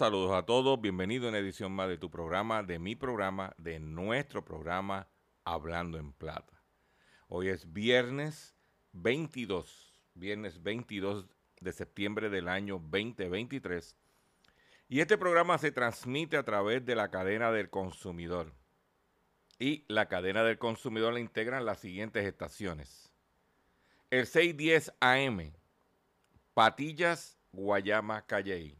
Saludos a todos. Bienvenido a una edición más de tu programa, de mi programa, de nuestro programa Hablando en Plata. Hoy es viernes 22, viernes 22 de septiembre del año 2023. Y este programa se transmite a través de la cadena del consumidor. Y la cadena del consumidor la integran las siguientes estaciones. El 610 AM, Patillas, Guayama, Calley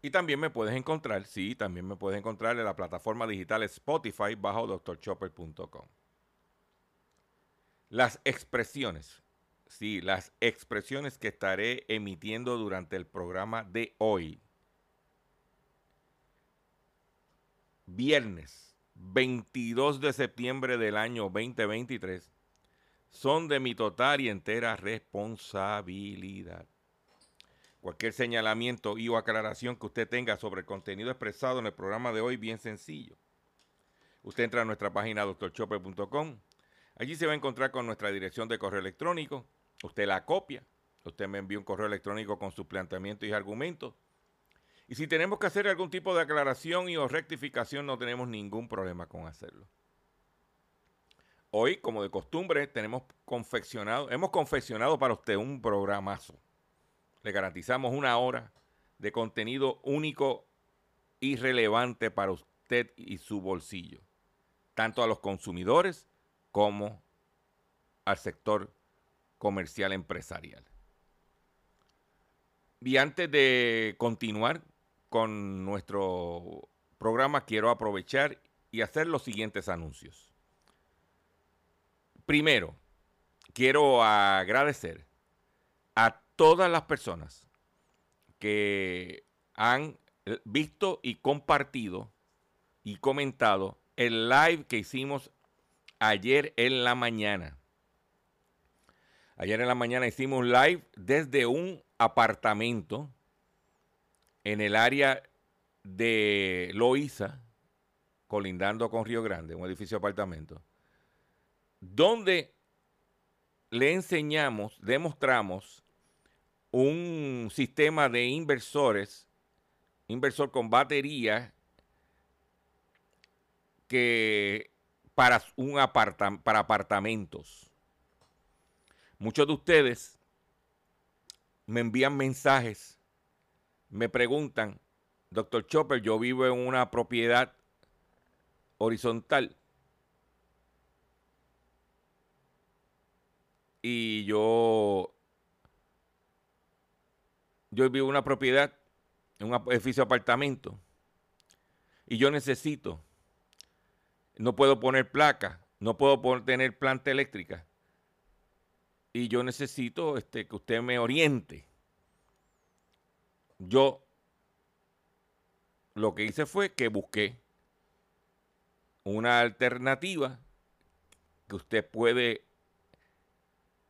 Y también me puedes encontrar, sí, también me puedes encontrar en la plataforma digital Spotify bajo drchopper.com. Las expresiones, sí, las expresiones que estaré emitiendo durante el programa de hoy, viernes 22 de septiembre del año 2023, son de mi total y entera responsabilidad. Cualquier señalamiento y o aclaración que usted tenga sobre el contenido expresado en el programa de hoy, bien sencillo. Usted entra a nuestra página doctorchopper.com. Allí se va a encontrar con nuestra dirección de correo electrónico. Usted la copia. Usted me envía un correo electrónico con sus planteamientos y argumentos. Y si tenemos que hacer algún tipo de aclaración y o rectificación, no tenemos ningún problema con hacerlo. Hoy, como de costumbre, tenemos confeccionado, hemos confeccionado para usted un programazo. Le garantizamos una hora de contenido único y relevante para usted y su bolsillo, tanto a los consumidores como al sector comercial empresarial. Y antes de continuar con nuestro programa, quiero aprovechar y hacer los siguientes anuncios. Primero, quiero agradecer a todas las personas que han visto y compartido y comentado el live que hicimos ayer en la mañana. Ayer en la mañana hicimos live desde un apartamento en el área de Loíza, colindando con Río Grande, un edificio de apartamento, donde le enseñamos, demostramos un sistema de inversores, inversor con batería, que para, un para apartamentos. Muchos de ustedes me envían mensajes, me preguntan, doctor Chopper, yo vivo en una propiedad horizontal. Y yo, yo vivo en una propiedad, en un edificio de apartamento, y yo necesito, no puedo poner placa, no puedo tener planta eléctrica, y yo necesito este, que usted me oriente. Yo lo que hice fue que busqué una alternativa que usted puede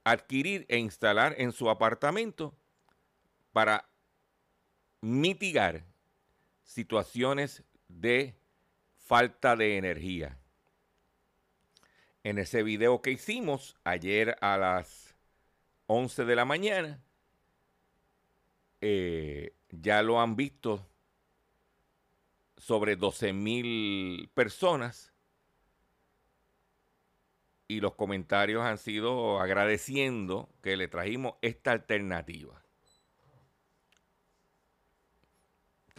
adquirir e instalar en su apartamento para mitigar situaciones de falta de energía. En ese video que hicimos ayer a las 11 de la mañana, eh, ya lo han visto sobre 12 mil personas y los comentarios han sido agradeciendo que le trajimos esta alternativa.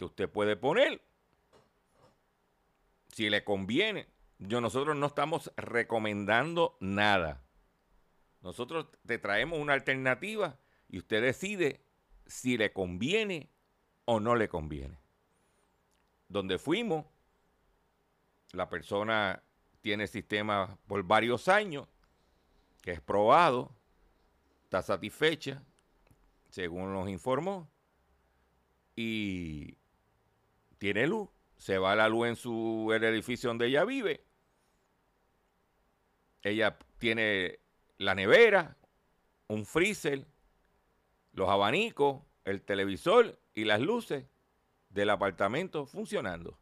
Que usted puede poner si le conviene. Yo nosotros no estamos recomendando nada. Nosotros te traemos una alternativa y usted decide si le conviene o no le conviene. Donde fuimos, la persona tiene sistema por varios años, que es probado, está satisfecha, según nos informó, y tiene luz. Se va la luz en su el edificio donde ella vive. Ella tiene la nevera, un freezer, los abanicos, el televisor y las luces del apartamento funcionando.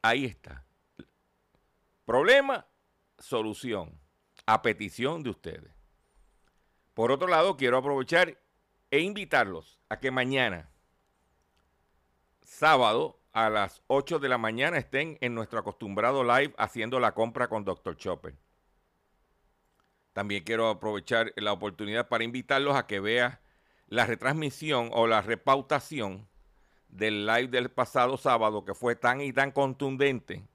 Ahí está. Problema, solución, a petición de ustedes. Por otro lado, quiero aprovechar e invitarlos a que mañana, sábado, a las 8 de la mañana, estén en nuestro acostumbrado live haciendo la compra con Dr. Chopper. También quiero aprovechar la oportunidad para invitarlos a que vean la retransmisión o la repautación del live del pasado sábado que fue tan y tan contundente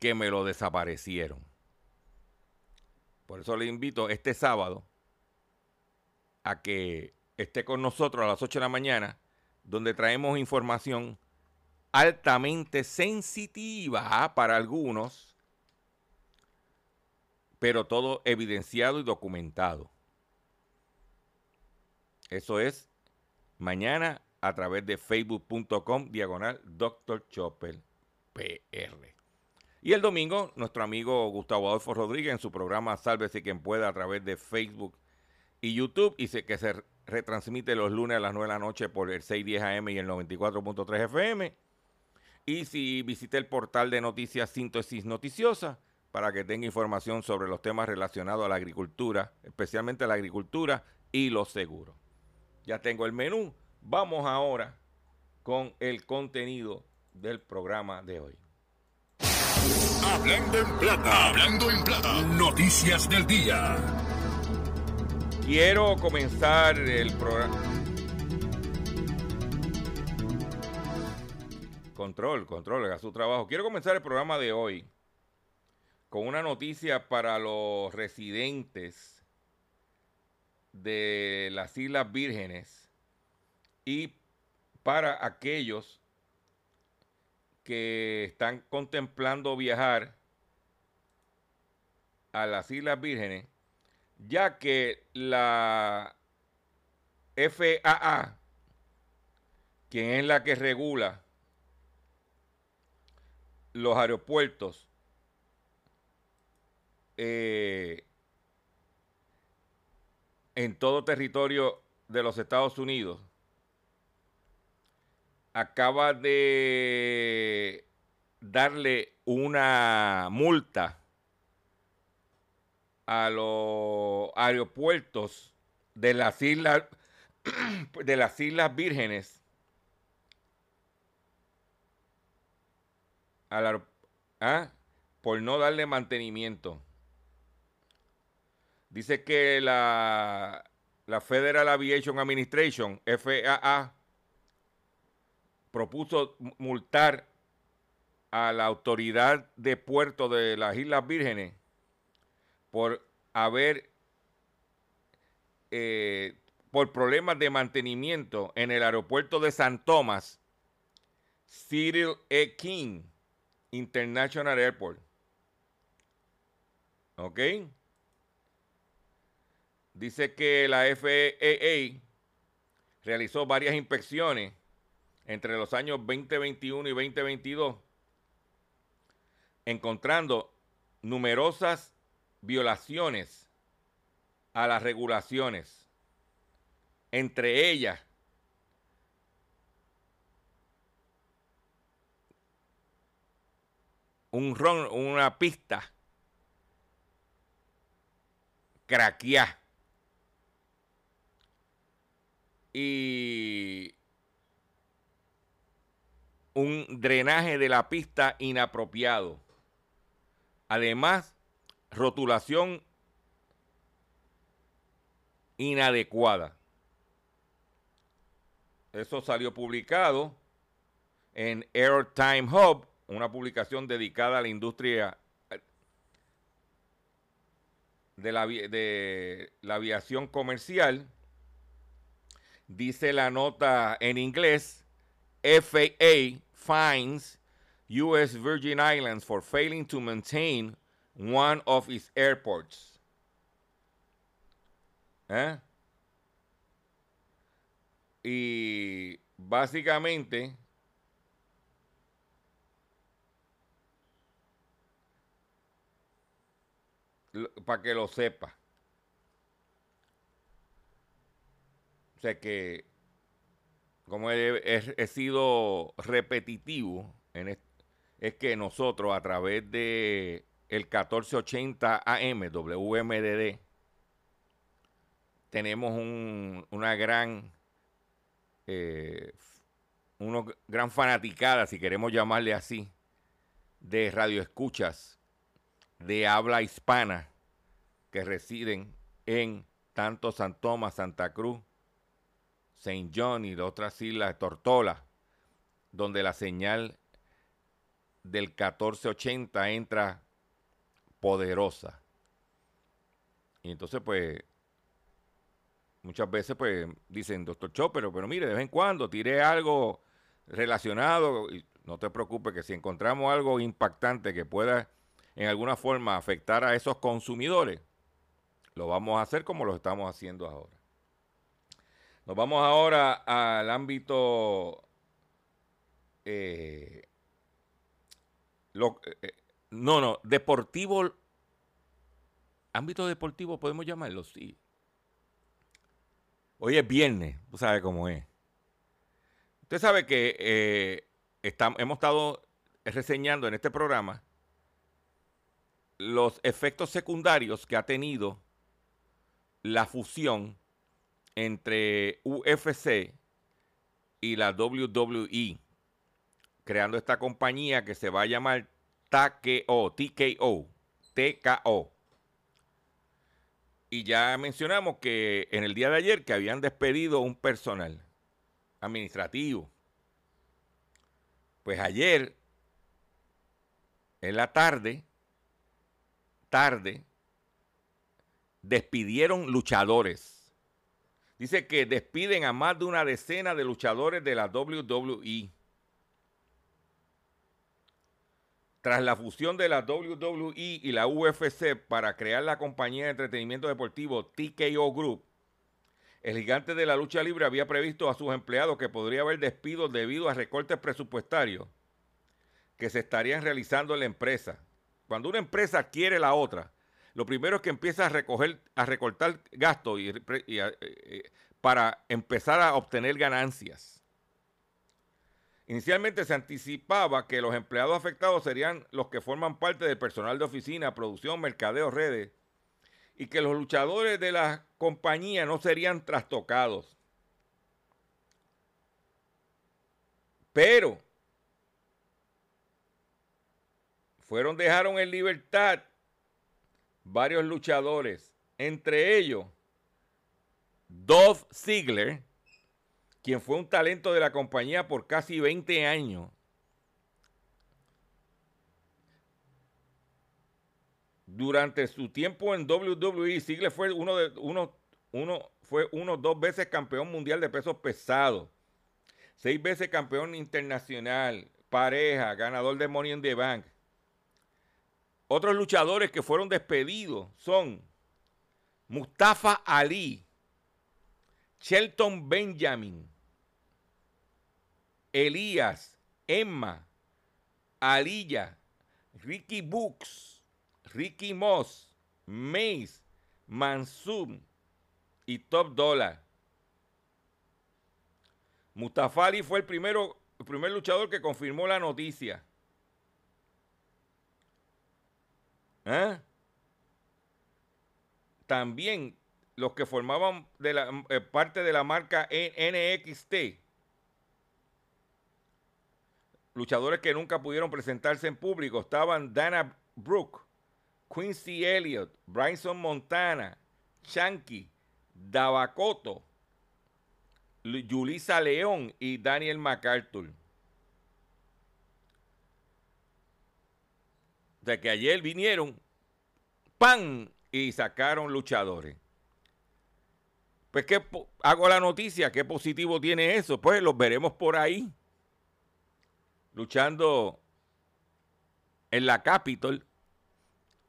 que me lo desaparecieron. Por eso le invito este sábado a que esté con nosotros a las 8 de la mañana, donde traemos información altamente sensitiva para algunos, pero todo evidenciado y documentado. Eso es mañana a través de facebook.com diagonal Dr. Chopper PR. Y el domingo, nuestro amigo Gustavo Adolfo Rodríguez en su programa Sálvese quien pueda a través de Facebook y YouTube y que se retransmite los lunes a las 9 de la noche por el 610 AM y el 94.3 FM. Y si visite el portal de noticias Síntesis Noticiosa para que tenga información sobre los temas relacionados a la agricultura, especialmente la agricultura y los seguros. Ya tengo el menú. Vamos ahora con el contenido del programa de hoy. Hablando en plata, hablando en plata, noticias del día. Quiero comenzar el programa. Control, control, haga su trabajo. Quiero comenzar el programa de hoy con una noticia para los residentes de las Islas Vírgenes y para aquellos que están contemplando viajar a las Islas Vírgenes, ya que la FAA, quien es la que regula los aeropuertos, eh, en todo territorio de los Estados Unidos acaba de darle una multa a los aeropuertos de las islas de las islas vírgenes ¿ah? por no darle mantenimiento Dice que la, Federal Aviation Administration, FAA, propuso multar a la autoridad de puerto de las Islas Vírgenes por haber, eh, por problemas de mantenimiento en el aeropuerto de San Tomás, Cyril E. King International Airport. ¿Ok? Dice que la FAA realizó varias inspecciones entre los años 2021 y 2022, encontrando numerosas violaciones a las regulaciones, entre ellas un ron, una pista craqueada y un drenaje de la pista inapropiado. Además, rotulación inadecuada. Eso salió publicado en Airtime Hub, una publicación dedicada a la industria de la, de la aviación comercial. Dice la nota en inglés, FAA fines U.S. Virgin Islands for failing to maintain one of its airports. ¿Eh? Y básicamente para que lo sepa. O sea que, como he, sido repetitivo, en es que nosotros a través de el 1480 AM WMDD tenemos una gran eh, una gran fanaticada, si queremos llamarle así, de radioescuchas de habla hispana que residen en tanto San Tomás, Santa Cruz, Saint John y de otras islas, Tortola, donde la señal del 1480 entra poderosa. Y entonces, pues, muchas veces, pues, dicen, doctor Chopper, pero mire, de vez en cuando tire algo relacionado, y no te preocupes que si encontramos algo impactante que pueda en alguna forma afectar a esos consumidores, lo vamos a hacer como lo estamos haciendo ahora. Nos vamos ahora al ámbito eh, eh, eh, no, no, deportivo, ámbito deportivo podemos llamarlo, sí. Hoy es viernes, tú sabes cómo es. Usted sabe que hemos estado reseñando en este programa los efectos secundarios que ha tenido la fusión entre UFC y la WWE, creando esta compañía que se va a llamar TKO, TKO, TKO. Y ya mencionamos que en el día de ayer que habían despedido un personal administrativo. Pues ayer, en la tarde, tarde despidieron luchadores. Dice que despiden a más de una decena de luchadores de la WWE. Tras la fusión de la WWE y la UFC para crear la compañía de entretenimiento deportivo TKO Group, el gigante de la lucha libre había previsto a sus empleados que podría haber despidos debido a recortes presupuestarios que se estarían realizando en la empresa. Cuando una empresa adquiere la otra, lo primero es que empieza a recoger, a recortar gastos y, eh, para empezar a obtener ganancias. Inicialmente se anticipaba que los empleados afectados serían los que forman parte del personal de oficina, producción, mercadeo, redes, y que los luchadores de la compañía no serían trastocados. Pero fueron, dejaron en libertad varios luchadores, entre ellos Dolph Ziggler, quien fue un talento de la compañía por casi 20 años, durante su tiempo en WWE, Ziggler fue uno de uno, uno fue dos veces campeón mundial de pesos pesados, seis veces campeón internacional, pareja, ganador de Money in the Bank. Otros luchadores que fueron despedidos son Mustafa Ali, Shelton Benjamin, Elías, Emma, Aliyah, Ricky Books, Ricky Moss, Mace, Mansum y Top Dollar. Mustafa Ali fue el, primero, el primer luchador que confirmó la noticia. ¿Eh? También los que formaban eh, parte de la marca NXT, luchadores que nunca pudieron presentarse en público, estaban Dana Brooke, Quincy Elliott, Bryson Montana, Shanky, Davacoto, Julissa León y Daniel MacArthur. De que ayer vinieron, ¡pam! y sacaron luchadores. Pues, ¿qué hago la noticia? ¿Qué positivo tiene eso? Pues los veremos por ahí, luchando en la Capitol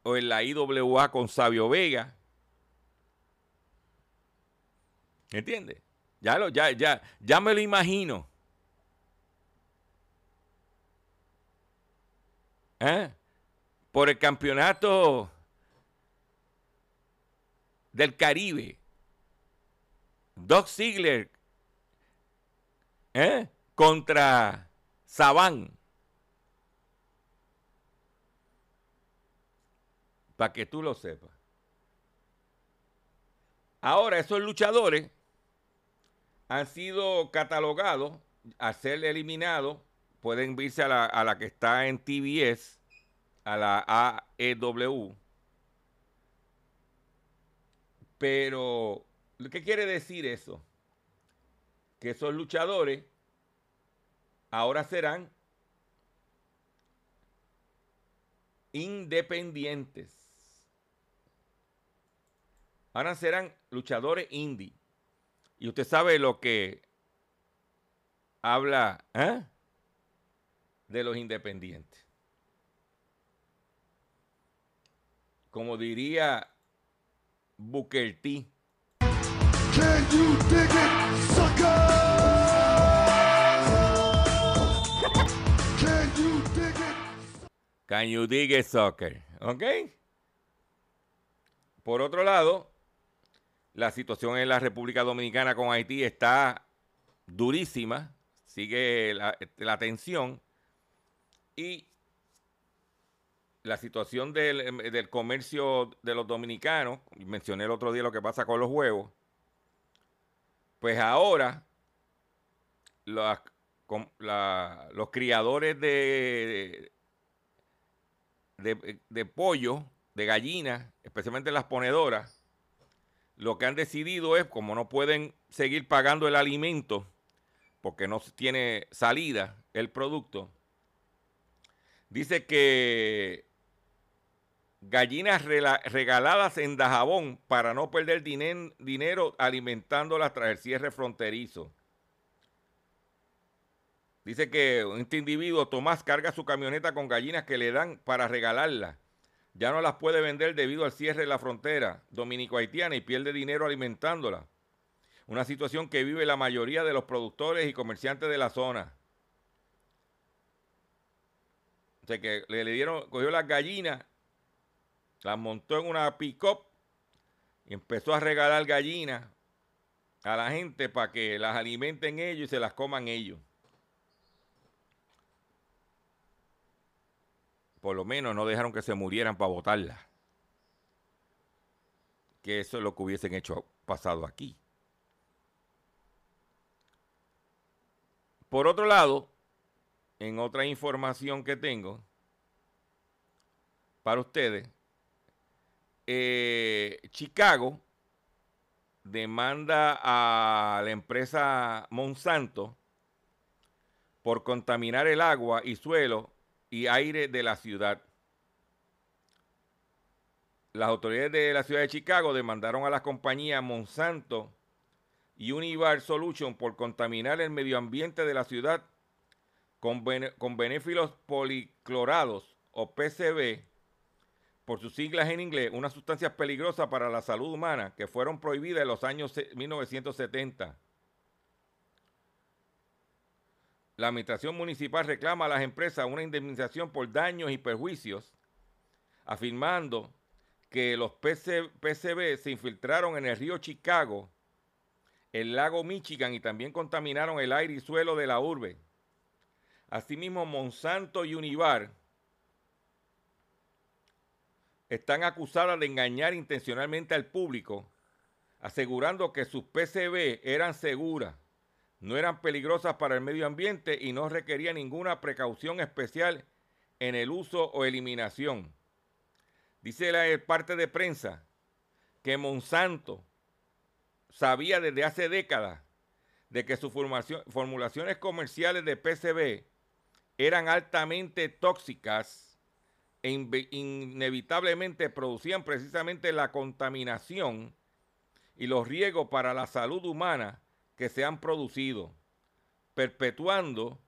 o en la IWA con Sabio Vega. ¿Entiendes? Ya, lo, ya, ya, ya me lo imagino. ¿Eh? Por el campeonato del Caribe. Doc Ziegler ¿eh? contra Sabán. Para que tú lo sepas. Ahora, esos luchadores han sido catalogados a ser eliminados. Pueden irse a la, a la que está en TBS, a la AEW pero, ¿qué quiere decir eso? Que esos luchadores ahora serán independientes. Ahora serán luchadores indie. Y usted sabe lo que habla ¿eh? de los independientes. Como diría Booker Can you dig it, sucker? ¿Ok? Por otro lado, la situación en la República Dominicana con Haití está durísima, sigue la, la tensión y la situación em, del, comercio de los dominicanos, mencioné el otro día lo que pasa con los huevos, pues ahora los criadores de, de, de, pollo, de gallinas, especialmente las ponedoras, lo que han decidido es, como no pueden seguir pagando el alimento, porque no tiene salida el producto, dice que gallinas regaladas en Dajabón para no perder dinero alimentándolas tras el cierre fronterizo. Dice que este individuo, Tomás, carga su camioneta con gallinas que le dan para regalarlas. Ya no las puede vender debido al cierre de la frontera dominico-haitiana y pierde dinero alimentándolas. Una situación que vive la mayoría de los productores y comerciantes de la zona. O sea que le, dieron, cogió las gallinas las montó en una pick-up y empezó a regalar gallinas a la gente para que las alimenten ellos y se las coman ellos. Por lo menos no dejaron que se murieran para botarlas. Que eso es lo que hubiesen hecho pasado aquí. Por otro lado, en otra información que tengo para ustedes, eh, Chicago demanda a la empresa Monsanto por contaminar el agua y suelo y aire de la ciudad. Las autoridades de la ciudad de Chicago demandaron a las compañías Monsanto y Univar Solution por contaminar el medio ambiente de la ciudad con, con benéfilos policlorados o PCB, por sus siglas en inglés, unas sustancias peligrosas para la salud humana que fueron prohibidas en los años 1970. La administración municipal reclama a las empresas una indemnización por daños y perjuicios, afirmando que los PCB se infiltraron en el río Chicago el lago Michigan y también contaminaron el aire y suelo de la urbe. Asimismo, Monsanto y Univar están acusadas de engañar intencionalmente al público, asegurando que sus PCB eran seguras, no eran peligrosas para el medio ambiente y no requerían ninguna precaución especial en el uso o eliminación. Dice la parte de prensa que Monsanto sabía desde hace décadas de que sus formulaciones comerciales de PCB eran altamente tóxicas e inevitablemente producían precisamente la contaminación y los riesgos para la salud humana que se han producido, perpetuando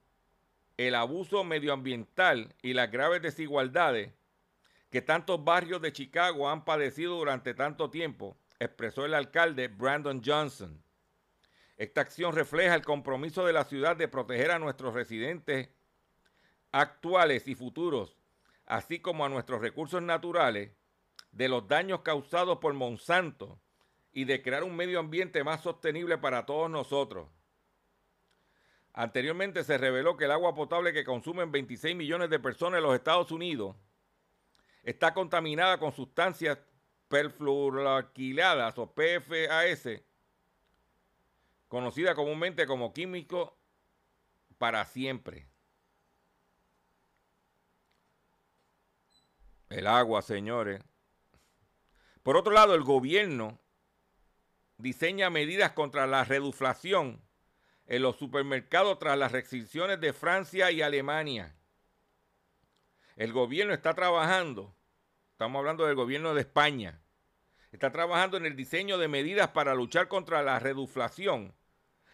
el abuso medioambiental y las graves desigualdades que tantos barrios de Chicago han padecido durante tanto tiempo expresó el alcalde Brandon Johnson. Esta acción refleja el compromiso de la ciudad de proteger a nuestros residentes actuales y futuros, así como a nuestros recursos naturales, de los daños causados por Monsanto y de crear un medio ambiente más sostenible para todos nosotros. Anteriormente se reveló que el agua potable que consumen 26 millones de personas en los Estados Unidos está contaminada con sustancias perfluoroalquiladas o PFAS, conocida comúnmente como químico para siempre. El agua, señores. Por otro lado, el gobierno diseña medidas contra la reduflación en los supermercados tras las restricciones de Francia y Alemania. El gobierno está trabajando Estamos hablando del gobierno de España. Está trabajando en el diseño de medidas para luchar contra la reduflación,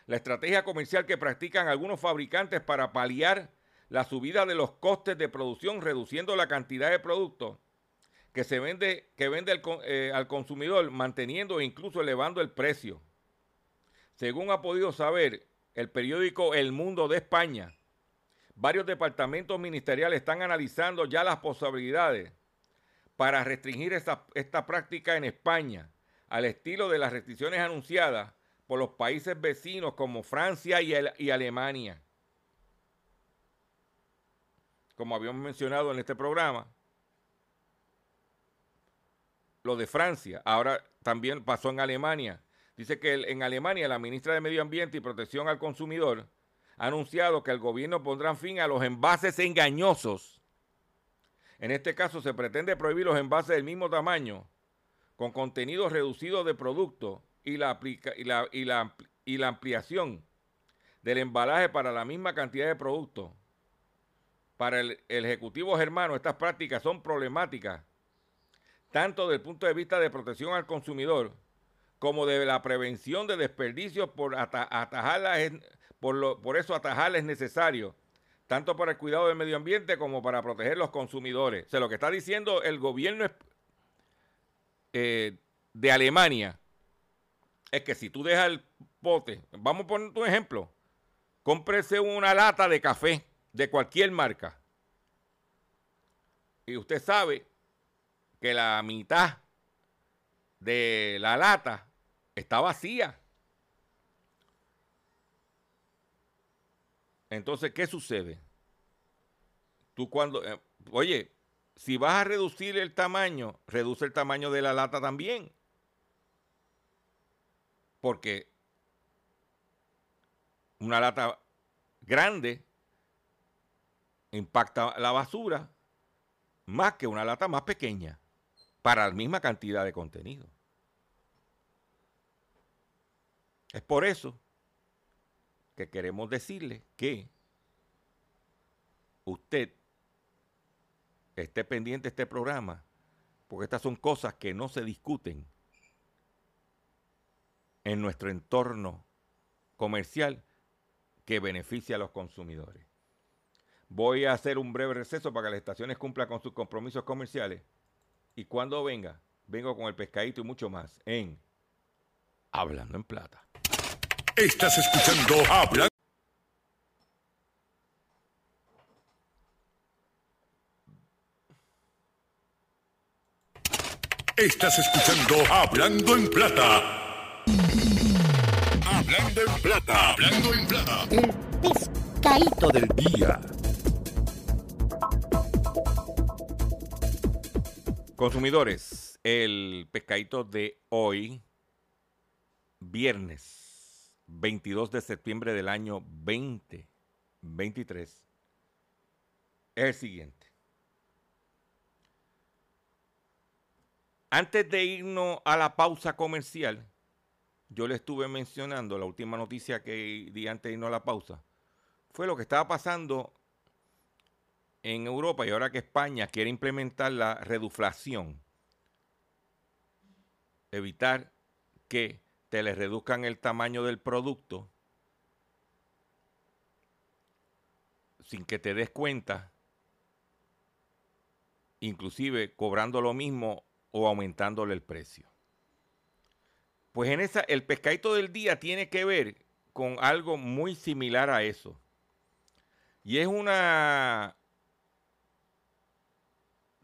la estrategia comercial que practican algunos fabricantes para paliar la subida de los costes de producción, reduciendo la cantidad de productos que se vende, que vende eh, al consumidor, manteniendo e incluso elevando el precio. Según ha podido saber el periódico El Mundo de España, varios departamentos ministeriales están analizando ya las posibilidades para restringir esta, práctica en España, al estilo de las restricciones anunciadas por los países vecinos como Francia y, y Alemania. Como habíamos mencionado en este programa, lo de Francia, ahora también pasó en Alemania. Dice que en Alemania la ministra de Medio Ambiente y Protección al Consumidor ha anunciado que el gobierno pondrá fin a los envases engañosos en este caso se pretende prohibir los envases del mismo tamaño con contenido reducido de producto y la, ampliación del embalaje para la misma cantidad de producto. Para el, Ejecutivo Germano estas prácticas son problemáticas tanto desde el punto de vista de protección al consumidor como de la prevención de desperdicios por, por, eso atajarles es necesario tanto para el cuidado del medio ambiente como para proteger los consumidores. O sea, lo que está diciendo el gobierno eh, de Alemania es que si tú dejas el pote, vamos a poner un ejemplo, cómprese una lata de café de cualquier marca. Y usted sabe que la mitad de la lata está vacía. Entonces, ¿qué sucede? Tú cuando, eh, oye, si vas a reducir el tamaño, reduce el tamaño de la lata también. Porque una lata grande impacta la basura más que una lata más pequeña para la misma cantidad de contenido. Es por eso que queremos decirle que usted esté pendiente de este programa, porque estas son cosas que no se discuten en nuestro entorno comercial que beneficia a los consumidores. Voy a hacer un breve receso para que las estaciones cumplan con sus compromisos comerciales y cuando venga, vengo con el pescadito y mucho más en Hablando en Plata. Estás escuchando Hablando. Estás escuchando Hablando en Plata. Hablando en Plata. Hablando en Plata. El pescadito del día. Consumidores, el pescadito de hoy, viernes 22 de septiembre del año 2023, es el siguiente. Antes de irnos a la pausa comercial, yo le estuve mencionando, la última noticia que di antes de irnos a la pausa, fue lo que estaba pasando en Europa y ahora que España quiere implementar la reduflación, evitar que te le reduzcan el tamaño del producto sin que te des cuenta, inclusive cobrando lo mismo o aumentándole el precio. Pues en esa, el pescadito del día tiene que ver con algo muy similar a eso. Y es una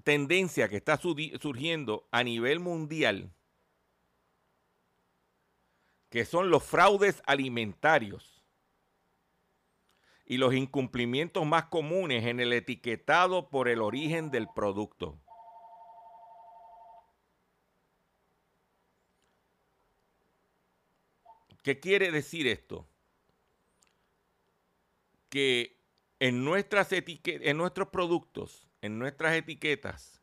tendencia que está surgiendo a nivel mundial, que son los fraudes alimentarios y los incumplimientos más comunes en el etiquetado por el origen del producto. ¿Qué quiere decir esto? Que en, nuestras en nuestros productos, en nuestras etiquetas,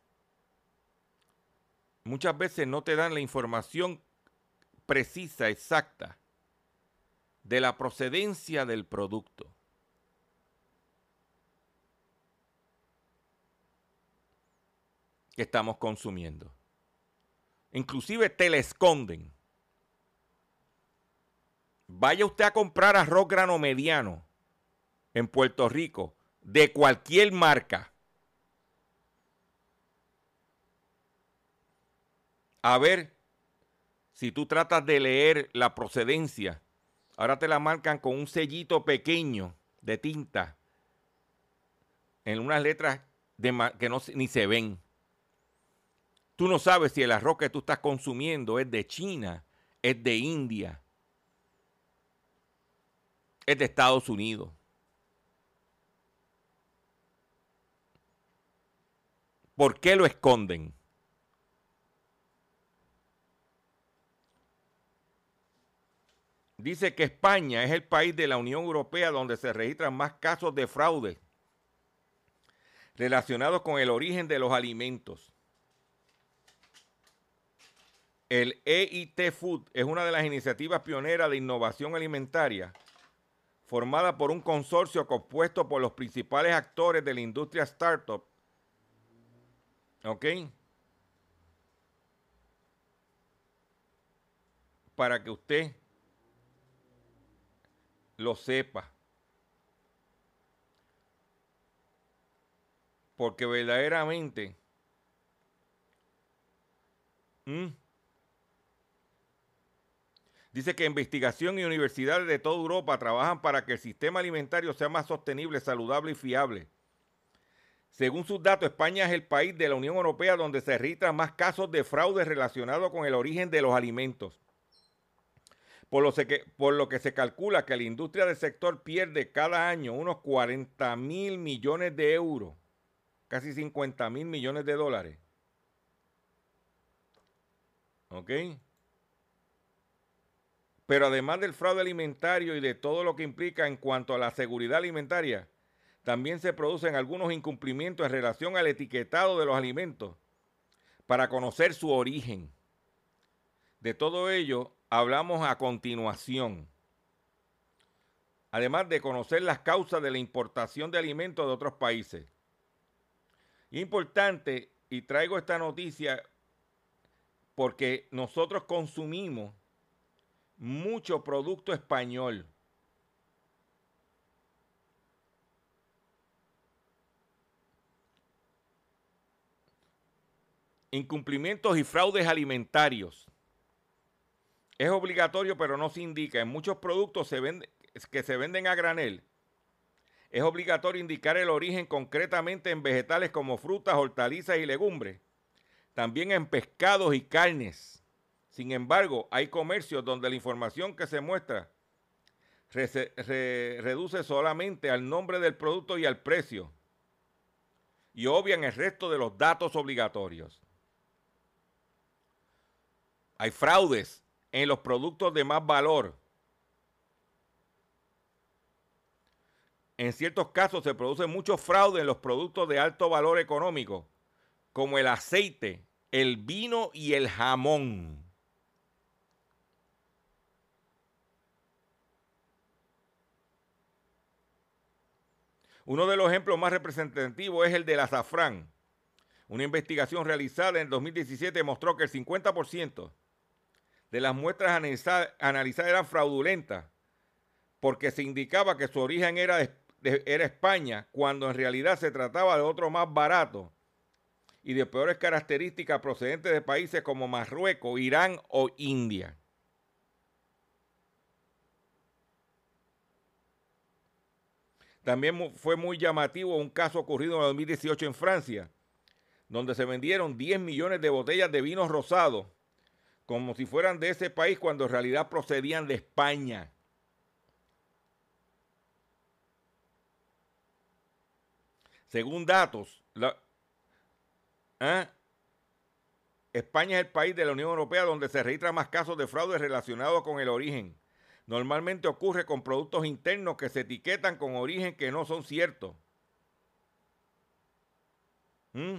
muchas veces no te dan la información precisa, exacta, de la procedencia del producto. que estamos consumiendo. Inclusive te la esconden. Vaya usted a comprar arroz grano mediano en Puerto Rico, de cualquier marca. A ver si tú tratas de leer la procedencia. Ahora te la marcan con un sellito pequeño de tinta en unas letras que ni se ven. Tú no sabes si el arroz que tú estás consumiendo es de China, es de India, es de Estados Unidos. ¿Por qué lo esconden? Dice que España es el país de la Unión Europea donde se registran más casos de fraude relacionados con el origen de los alimentos. El EIT Food es una de las iniciativas pioneras de innovación alimentaria formada por un consorcio compuesto por los principales actores de la industria startup. ¿Ok? Para que usted lo sepa. Porque verdaderamente... Dice que investigación y universidades de toda Europa trabajan para que el sistema alimentario sea más sostenible, saludable y fiable. Según sus datos, España es el país de la Unión Europea donde se registran más casos de fraude relacionados con el origen de los alimentos. Por lo, que, por lo que se calcula que la industria del sector pierde cada año unos 40 mil millones de euros, casi 50 mil millones de dólares. ¿Ok? Pero además del fraude alimentario y de todo lo que implica en cuanto a la seguridad alimentaria, también se producen algunos incumplimientos en relación al etiquetado de los alimentos para conocer su origen. De todo ello hablamos a continuación. Además de conocer las causas de la importación de alimentos de otros países. Importante, y traigo esta noticia porque nosotros consumimos mucho producto español. Incumplimientos y fraudes alimentarios. Es obligatorio, pero no se indica. En muchos productos que se venden a granel, es obligatorio indicar el origen concretamente en vegetales como frutas, hortalizas y legumbres. También en pescados y carnes. Sin embargo, hay comercios donde la información que se muestra reduce solamente al nombre del producto y al precio y obvian el resto de los datos obligatorios. Hay fraudes en los productos de más valor. En ciertos casos se produce mucho fraude en los productos de alto valor económico, como el aceite, el vino y el jamón. Uno de los ejemplos más representativos es el del azafrán. Una investigación realizada en el 2017 mostró que el 50% de las muestras analizadas, eran fraudulentas porque se indicaba que su origen era, era España cuando en realidad se trataba de otro más barato y de peores características procedentes de países como Marruecos, Irán o India. También fue muy llamativo un caso ocurrido en el 2018 en Francia, donde se vendieron 10 millones de botellas de vino rosado, como si fueran de ese país cuando en realidad procedían de España. Según datos, ¿ah? España es el país de la Unión Europea donde se registran más casos de fraude relacionados con el origen. Normalmente ocurre con productos internos que se etiquetan con origen que no son ciertos. ¿Mm?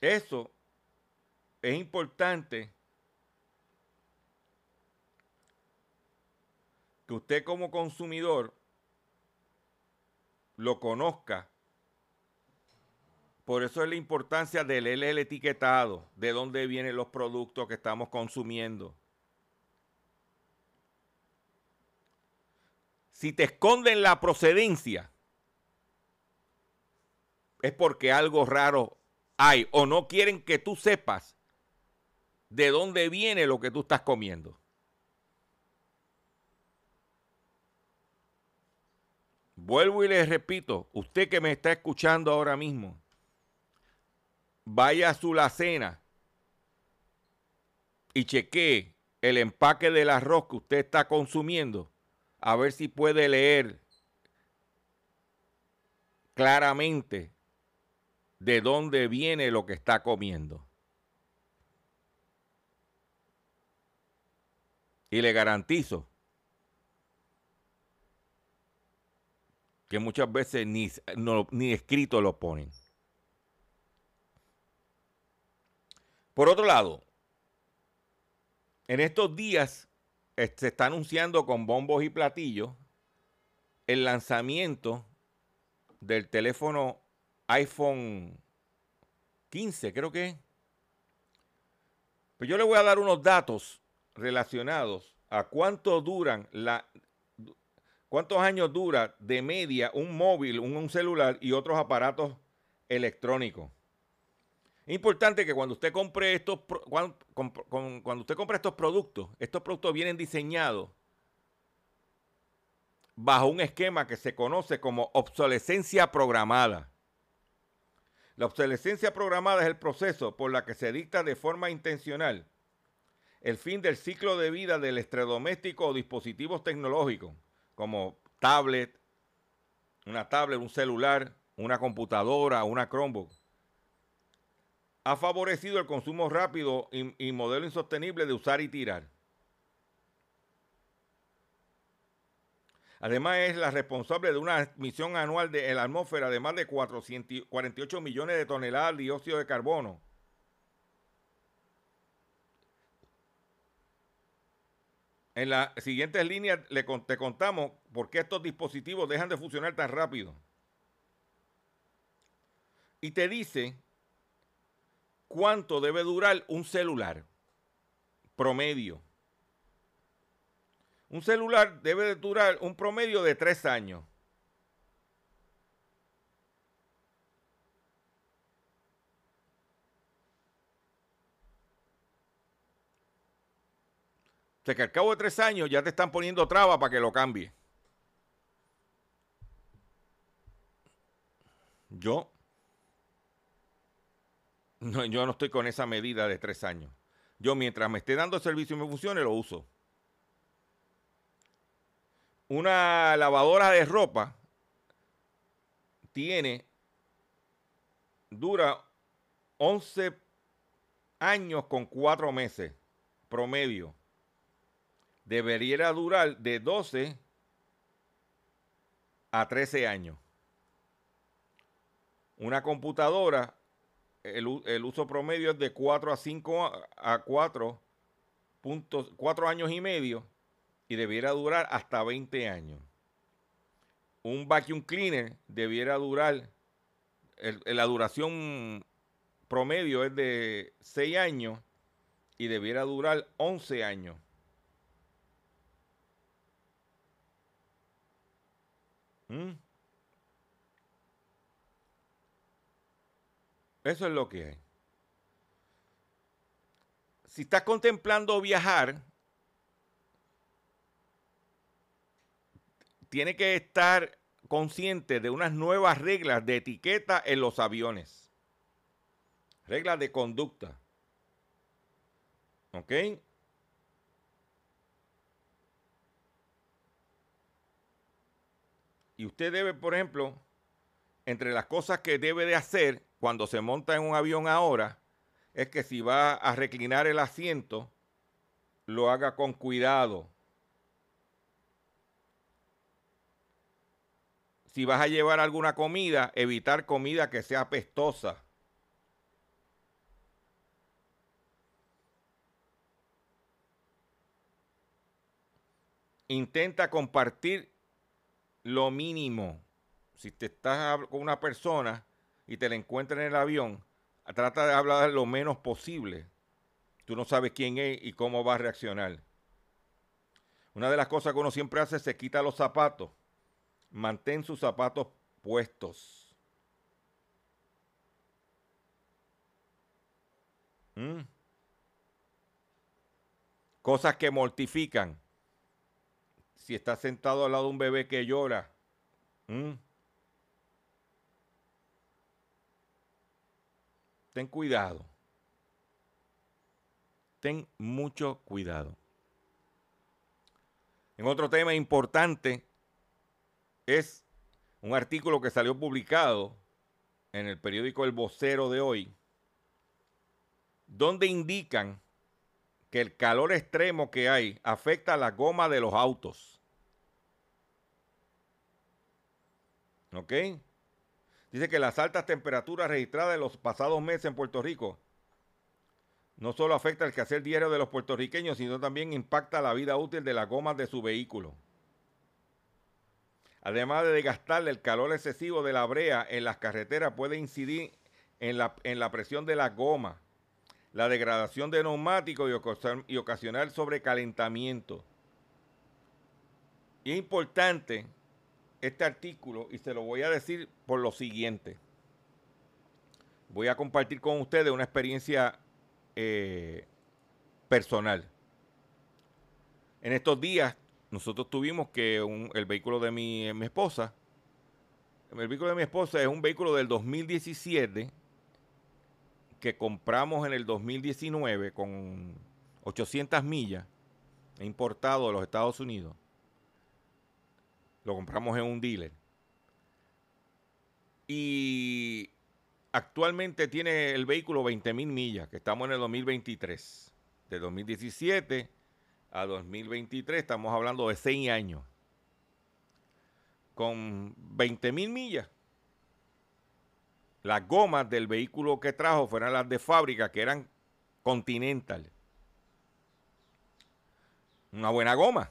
Eso es importante que usted como consumidor lo conozca por eso es la importancia de leer el etiquetado, de dónde vienen los productos que estamos consumiendo. Si te esconden la procedencia, es porque algo raro hay o no quieren que tú sepas de dónde viene lo que tú estás comiendo. Vuelvo y les repito, usted que me está escuchando ahora mismo, vaya a su cena y chequee el empaque del arroz que usted está consumiendo, a ver si puede leer claramente de dónde viene lo que está comiendo. Y le garantizo que muchas veces ni, ni escrito lo ponen. Por otro lado, en estos días se está anunciando con bombos y platillos el lanzamiento del teléfono iPhone 15, creo que. Pues yo le voy a dar unos datos relacionados a cuánto duran la cuántos años dura de media un móvil, un celular y otros aparatos electrónicos. Es importante que cuando usted compre estos cuando, usted compre estos productos, estos productos vienen diseñados bajo un esquema que se conoce como obsolescencia programada. La obsolescencia programada es el proceso por la que se dicta de forma intencional el fin del ciclo de vida del electrodoméstico o dispositivos tecnológicos, como tablet, una tablet, un celular, una computadora, una Chromebook ha favorecido el consumo rápido y, modelo insostenible de usar y tirar. Además, es la responsable de una emisión anual de la atmósfera de más de 448 millones de toneladas de dióxido de carbono. En las siguientes líneas le, te contamos por qué estos dispositivos dejan de funcionar tan rápido. Y te dice cuánto debe durar un celular promedio. Un celular debe durar un promedio de tres años. O sea que al cabo de tres años ya te están poniendo traba para que lo cambie. Yo no, yo no estoy con esa medida de tres años. Yo mientras me esté dando servicio y me funcione, lo uso. Una lavadora de ropa tiene, dura 11 años con 4 meses promedio. Debería durar de 12 a 13 años. Una computadora el, uso promedio es de 4 a 5 a 4 puntos, 4 años y medio y debiera durar hasta 20 años. Un vacuum cleaner debiera durar, la duración promedio es de 6 años y debiera durar 11 años. ¿Mm? Eso es lo que hay. Si estás contemplando viajar, tiene que estar consciente de unas nuevas reglas de etiqueta en los aviones. Reglas de conducta. ¿Ok? Y usted debe, por ejemplo, entre las cosas que debe de hacer cuando se monta en un avión ahora, es que si va a reclinar el asiento, lo haga con cuidado. Si vas a llevar alguna comida, evitar comida que sea pestosa. Intenta compartir lo mínimo si te estás con una persona y te la encuentras en el avión, trata de hablar lo menos posible. Tú no sabes quién es y cómo va a reaccionar. Una de las cosas que uno siempre hace es se quita los zapatos. Mantén sus zapatos puestos. ¿Mm? Cosas que mortifican. Si estás sentado al lado de un bebé que llora. ¿Mm? ten cuidado. Ten mucho cuidado. En otro tema importante es un artículo que salió publicado en el periódico El Vocero de hoy, donde indican que el calor extremo que hay afecta a la goma de los autos. ¿Ok? Dice que las altas temperaturas registradas en los pasados meses en Puerto Rico no solo afecta el quehacer diario de los puertorriqueños, sino también impacta la vida útil de las gomas de su vehículo. Además de desgastarle el calor excesivo de la brea en las carreteras puede incidir en la, en la presión de la goma, la degradación de neumáticos y, y ocasionar sobrecalentamiento. Y es importante este artículo y se lo voy a decir por lo siguiente. Voy a compartir con ustedes una experiencia eh, personal. En estos días nosotros tuvimos que el vehículo de mi, mi esposa, el vehículo de mi esposa es un vehículo del 2017 que compramos en el 2019 con 800 millas, importado de los Estados Unidos lo compramos en un dealer. Y actualmente tiene el vehículo 20 mil millas, que estamos en el 2023. De 2017 a 2023 estamos hablando de 6 años. Con 20 mil millas. Las gomas del vehículo que trajo fueron las de fábrica, que eran Continental. Una buena goma.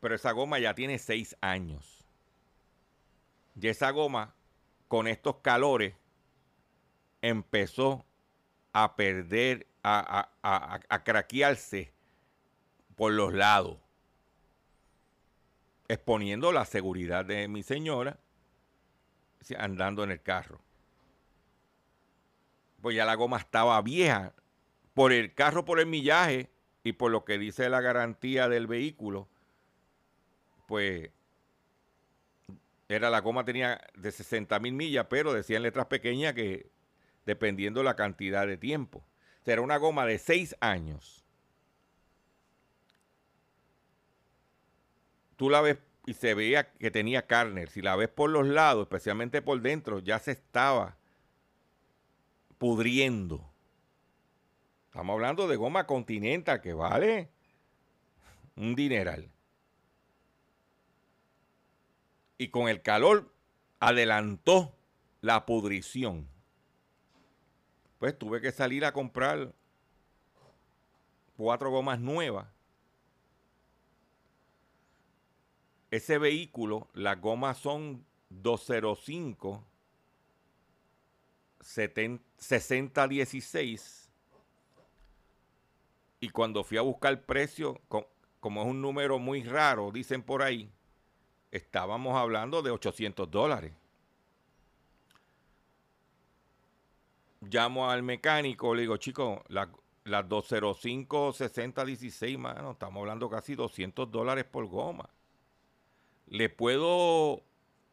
Pero esa goma ya tiene seis años. Y esa goma, con estos calores, empezó a perder, a, a, a craquearse por los lados, exponiendo la seguridad de mi señora andando en el carro. Pues ya la goma estaba vieja, por el carro, por el millaje y por lo que dice la garantía del vehículo, pues era la goma tenía de 60 mil millas, pero decía en letras pequeñas que dependiendo la cantidad de tiempo. Será una goma de 6 años. Tú la ves y se veía que tenía carne. Si la ves por los lados, especialmente por dentro, ya se estaba pudriendo. Estamos hablando de goma continental que vale un dineral. Y con el calor adelantó la pudrición. Pues tuve que salir a comprar cuatro gomas nuevas. Ese vehículo, las gomas son 205 6016 y cuando fui a buscar el precio, como es un número muy raro, dicen por ahí, estábamos hablando de 800 dólares. Llamo al mecánico, le digo, chico, las la 205 6016, mano, estamos hablando casi 200 dólares por goma. ¿Le puedo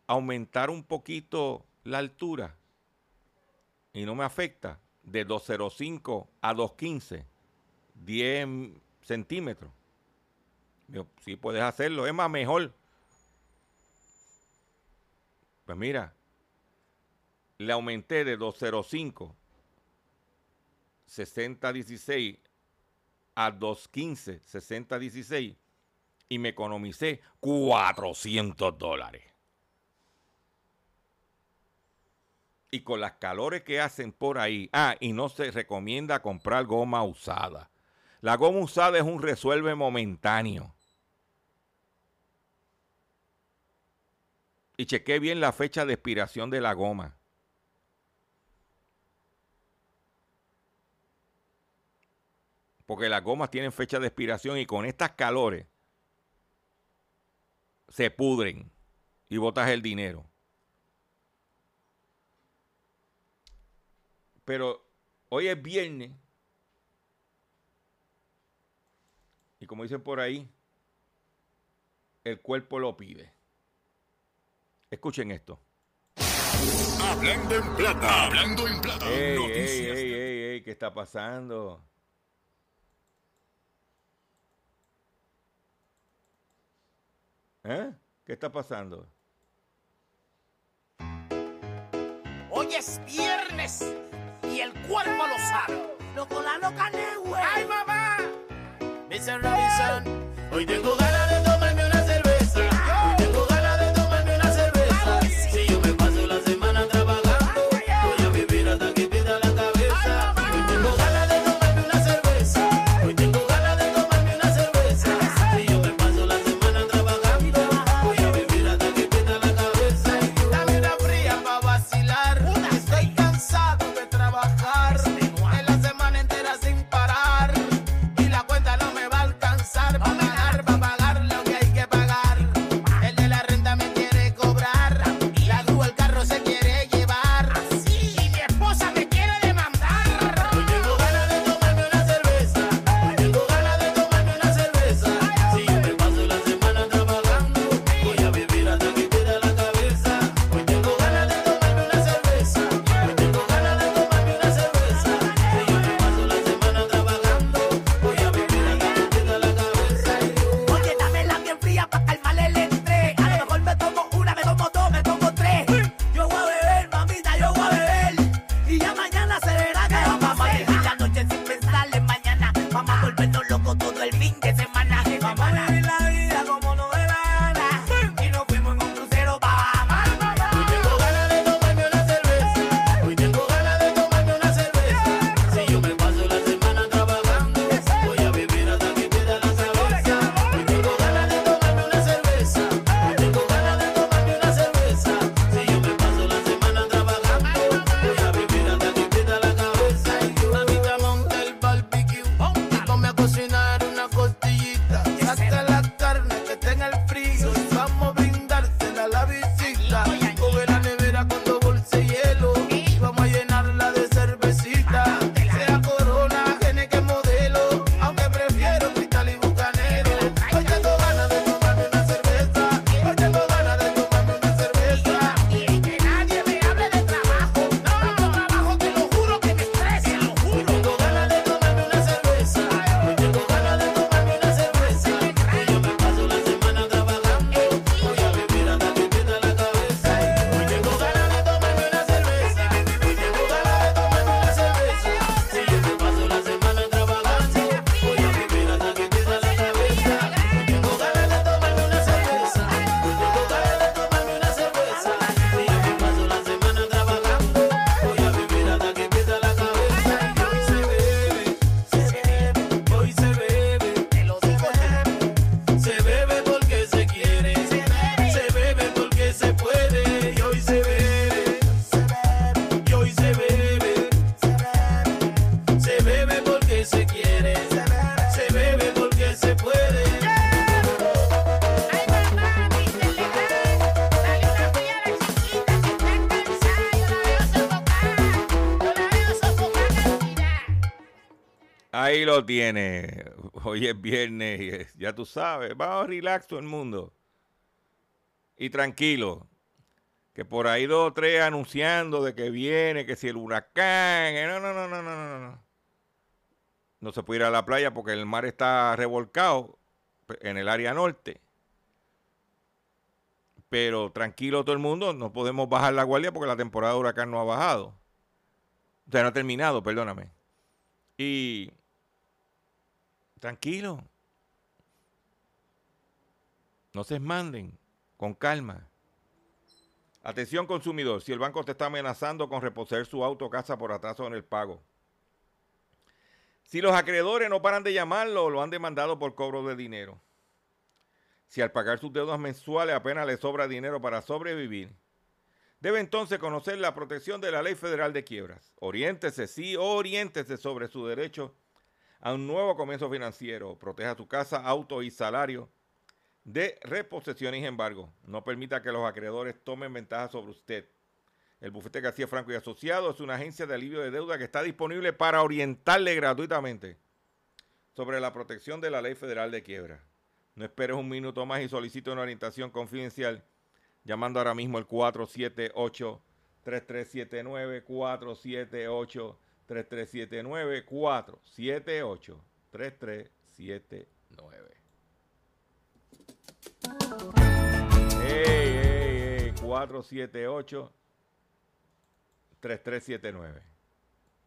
aumentar un poquito la altura? Y no me afecta. De 205 a 215 10 centímetros. Si puedes hacerlo, es más mejor. Pues mira, le aumenté de 205 6016 a 215 6016 y me economicé 400 dólares. Y con las calores que hacen por ahí, ah, y no se recomienda comprar goma usada la goma usada es un resuelve momentáneo. Y chequé bien la fecha de expiración de la goma. Porque las gomas tienen fecha de expiración y con estas calores se pudren y botas el dinero. Pero hoy es viernes Y como dicen por ahí, el cuerpo lo pide. Escuchen esto. Hablando en plata, hablando en plata. Ey, ey, ey, ey, ¿qué está pasando? ¿Eh? ¿Qué está pasando? Hoy es viernes y el cuerpo lo sabe. Loco, la loca, güey. ¡Ay, mamá! Mr. Robinson. Hoy tengo ganas tiene. Hoy es viernes, ya tú sabes. Vamos a relax todo el mundo. Y tranquilo. Que por ahí dos o tres anunciando de que viene, que si el huracán. No, no, no, no, no, no, no. No se puede ir a la playa porque el mar está revolcado en el área norte. Pero tranquilo todo el mundo, no podemos bajar la guardia porque la temporada de huracán no ha bajado. O sea, no ha terminado, perdóname. Y tranquilo. No se manden, con calma. Atención consumidor, si el banco te está amenazando con reposer su auto o casa por atraso en el pago. Si los acreedores no paran de llamarlo, lo han demandado por cobro de dinero. Si al pagar sus deudas mensuales apenas le sobra dinero para sobrevivir, debe entonces conocer la protección de la Ley Federal de Quiebras. Oriéntese, sí, oriéntese sobre su derecho a un nuevo comienzo financiero. Proteja su casa, auto y salario de reposición y embargo. No permita que los acreedores tomen ventaja sobre usted. El bufete García Franco y Asociados es una agencia de alivio de deuda que está disponible para orientarle gratuitamente sobre la protección de la Ley Federal de Quiebra. No esperes un minuto más y solicite una orientación confidencial llamando ahora mismo al 478 3379 478 3379 478 3379 Hey, hey, hey, 478 3379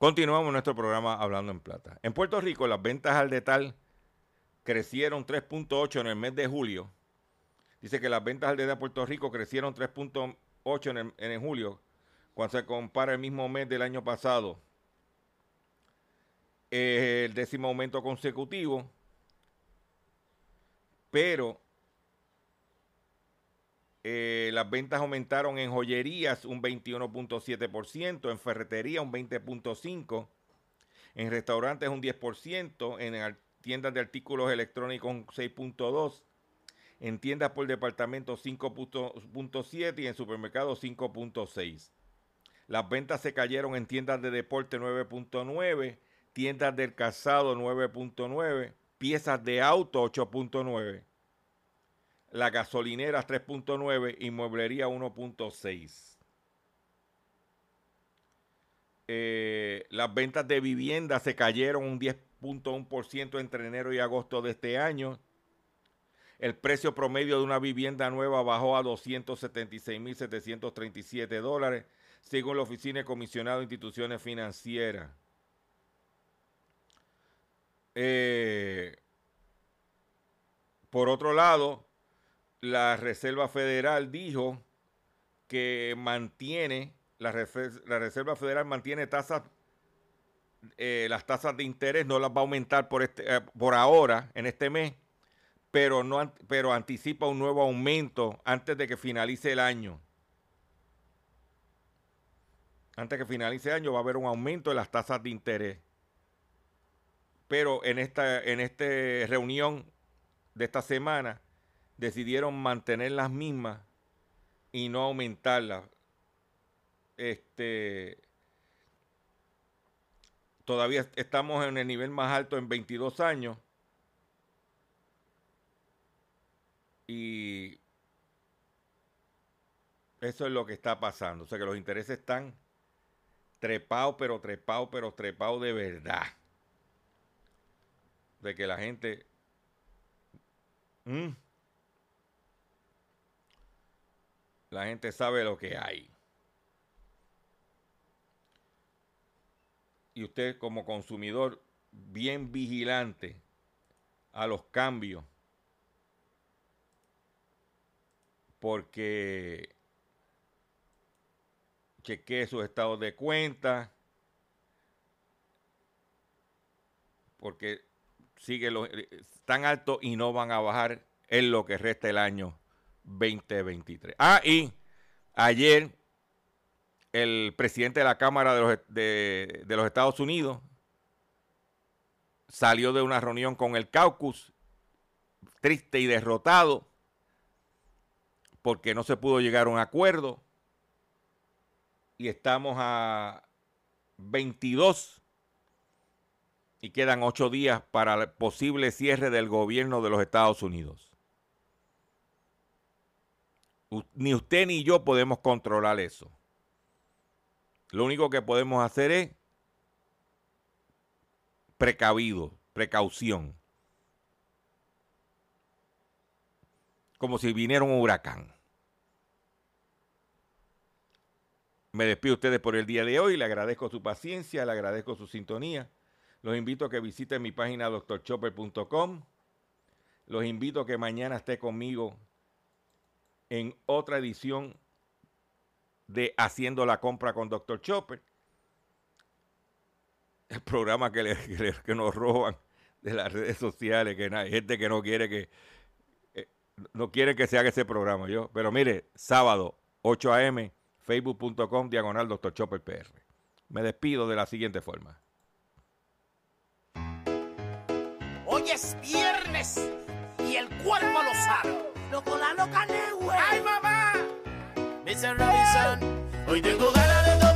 Continuamos nuestro programa Hablando en Plata. En Puerto Rico, las ventas al detal crecieron 3.8 en el mes de julio. Dice que las ventas al detal de Puerto Rico crecieron 3.8 en, en julio cuando se compara el mismo mes del año pasado. Es el décimo aumento consecutivo, pero eh, las ventas aumentaron en joyerías un 21.7%, en ferretería un 20.5%, en restaurantes un 10%, en tiendas de artículos electrónicos un 6.2%, en tiendas por departamento 5.7% y en supermercados 5.6%. Las ventas se cayeron en tiendas de deporte 9.9%, tiendas del calzado 9.9%, piezas de auto 8.9%. La gasolinera 3.9 y mueblería 1.6. Eh, las ventas de vivienda se cayeron un 10.1% entre enero y agosto de este año. El precio promedio de una vivienda nueva bajó a 276.737 dólares, según la Oficina de Comisionado de Instituciones Financieras. Eh, por otro lado, la Reserva Federal dijo que mantiene, la, Reserva Federal mantiene tasas, eh, las tasas de interés no las va a aumentar por, este, eh, por ahora, en este mes, pero, no, pero anticipa un nuevo aumento antes de que finalice el año. Antes que finalice el año va a haber un aumento de las tasas de interés. Pero en esta, en esta reunión de esta semana decidieron mantener las mismas y no aumentarlas. Este, todavía estamos en el nivel más alto en 22 años. Y eso es lo que está pasando. O sea que los intereses están trepados, pero trepados, pero trepados de verdad. De que la gente... Mm. La gente sabe lo que hay. Y usted como consumidor, bien vigilante a los cambios. Porque chequee sus estados de cuenta. porque sigue lo, eh, tan alto y no van a bajar en lo que resta el año 2023. Ah, y ayer el presidente de la Cámara de los, de, de los Estados Unidos salió de una reunión con el caucus triste y derrotado porque no se pudo llegar a un acuerdo y estamos a 22 y quedan ocho días para el posible cierre del gobierno de los Estados Unidos. Ni usted ni yo podemos controlar eso. Lo único que podemos hacer es precavido, precaución. Como si viniera un huracán. Me despido a ustedes por el día de hoy. Le agradezco su paciencia, le agradezco su sintonía. Los invito a que visiten mi página doctorchopper.com. Los invito a que mañana esté conmigo en otra edición de Haciendo la compra con Dr. Chopper. El programa que, que, nos roban de las redes sociales, que hay gente que no quiere que eh, no quiere que se haga ese programa yo. Pero mire, sábado, 8 a.m., facebook.com, diagonal Dr. Chopper PR. Me despido de la siguiente forma. Hoy es viernes y el cuerpo lo sabe. Loco, la loca, ¡Ay, mamá! Mr. Robinson, hoy tengo ganas de tomar